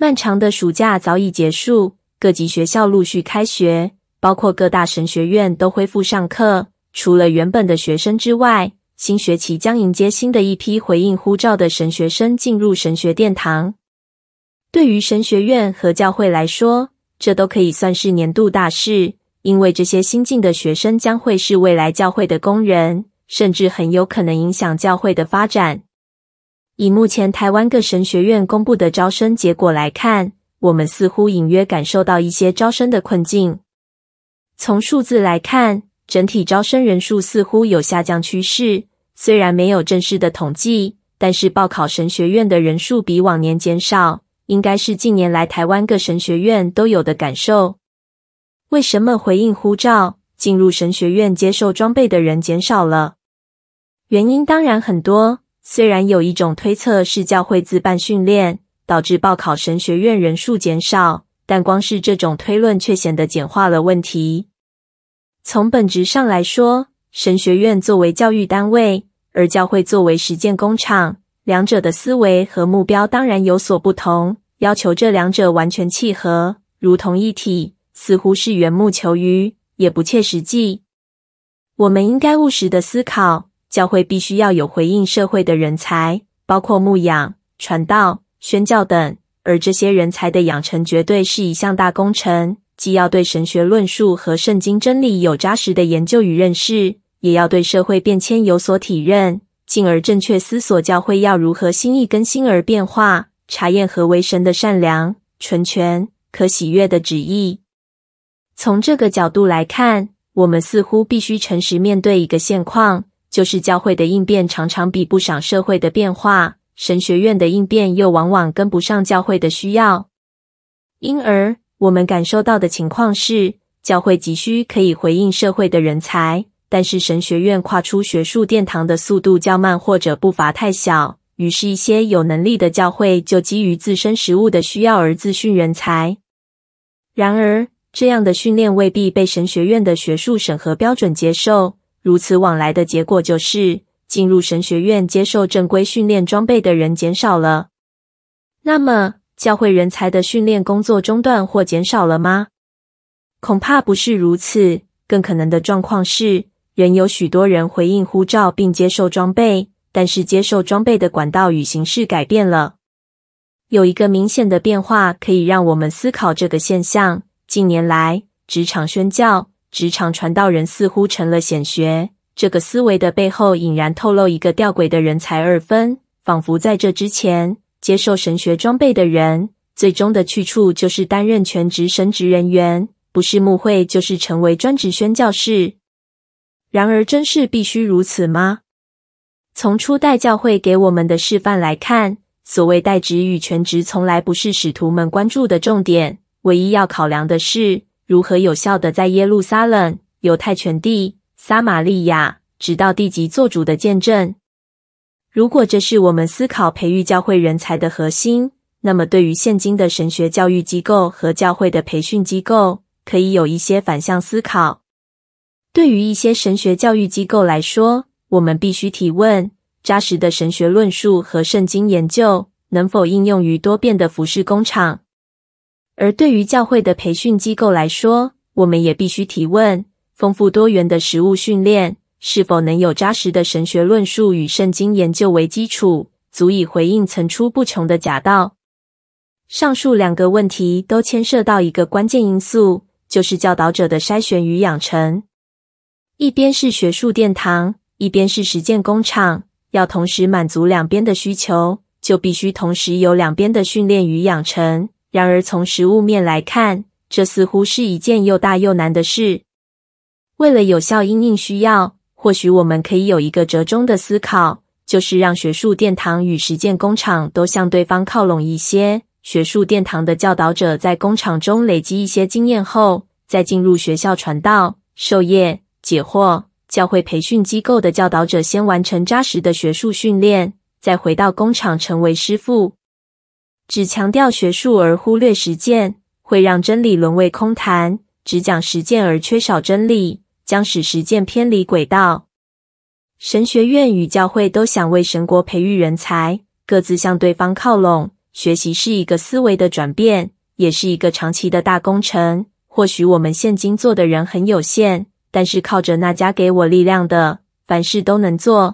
漫长的暑假早已结束，各级学校陆续开学，包括各大神学院都恢复上课。除了原本的学生之外，新学期将迎接新的一批回应呼召的神学生进入神学殿堂。对于神学院和教会来说，这都可以算是年度大事，因为这些新进的学生将会是未来教会的工人，甚至很有可能影响教会的发展。以目前台湾各神学院公布的招生结果来看，我们似乎隐约感受到一些招生的困境。从数字来看，整体招生人数似乎有下降趋势，虽然没有正式的统计，但是报考神学院的人数比往年减少，应该是近年来台湾各神学院都有的感受。为什么回应呼召进入神学院接受装备的人减少了？原因当然很多，虽然有一种推测是教会自办训练导致报考神学院人数减少，但光是这种推论却显得简化了问题。从本质上来说，神学院作为教育单位，而教会作为实践工厂，两者的思维和目标当然有所不同。要求这两者完全契合，如同一体，似乎是缘木求鱼，也不切实际。我们应该务实的思考，教会必须要有回应社会的人才，包括牧养、传道、宣教等，而这些人才的养成绝对是一项大工程。既要对神学论述和圣经真理有扎实的研究与认识，也要对社会变迁有所体认，进而正确思索教会要如何心意更新而变化，查验何为神的善良、纯全、可喜悦的旨意。从这个角度来看，我们似乎必须诚实面对一个现况，就是教会的应变常常比不上社会的变化，神学院的应变又往往跟不上教会的需要，因而，我们感受到的情况是，教会急需可以回应社会的人才，但是神学院跨出学术殿堂的速度较慢，或者步伐太小。于是，一些有能力的教会就基于自身实务的需要而自训人才。然而，这样的训练未必被神学院的学术审核标准接受。如此往来的结果就是，进入神学院接受正规训练装备的人减少了。那么，教会人才的训练工作中断或减少了吗？恐怕不是如此。更可能的状况是，仍有许多人回应呼召并接受装备，但是接受装备的管道与形式改变了。有一个明显的变化可以让我们思考这个现象：近年来，职场宣教、职场传道人似乎成了显学。这个思维的背后，隐然透露一个吊诡的人才二分，仿佛在这之前。接受神学装备的人，最终的去处就是担任全职神职人员，不是牧会，就是成为专职宣教士。然而，真是必须如此吗？从初代教会给我们的示范来看，所谓代职与全职，从来不是使徒们关注的重点。唯一要考量的是，如何有效的在耶路撒冷、犹太全地、撒玛利亚，直到地极做主的见证。如果这是我们思考培育教会人才的核心，那么对于现今的神学教育机构和教会的培训机构，可以有一些反向思考。对于一些神学教育机构来说，我们必须提问：扎实的神学论述和圣经研究能否应用于多变的服事工厂？而对于教会的培训机构来说，我们也必须提问：丰富多元的实务训练。是否能有扎实的神学论述与圣经研究为基础，足以回应层出不穷的假道？上述两个问题都牵涉到一个关键因素，就是教导者的筛选与养成。一边是学术殿堂，一边是实践工厂，要同时满足两边的需求，就必须同时有两边的训练与养成。然而，从实物面来看，这似乎是一件又大又难的事。为了有效因应需要，或许我们可以有一个折中的思考，就是让学术殿堂与实践工厂都向对方靠拢一些。学术殿堂的教导者在工厂中累积一些经验后，再进入学校传道、授业、解惑；教会培训机构的教导者先完成扎实的学术训练，再回到工厂成为师傅。只强调学术而忽略实践，会让真理沦为空谈；只讲实践而缺少真理。将使实践偏离轨道。神学院与教会都想为神国培育人才，各自向对方靠拢，学习是一个思维的转变，也是一个长期的大工程。或许我们现今做的人很有限，但是靠着那加给我力量的，凡事都能做。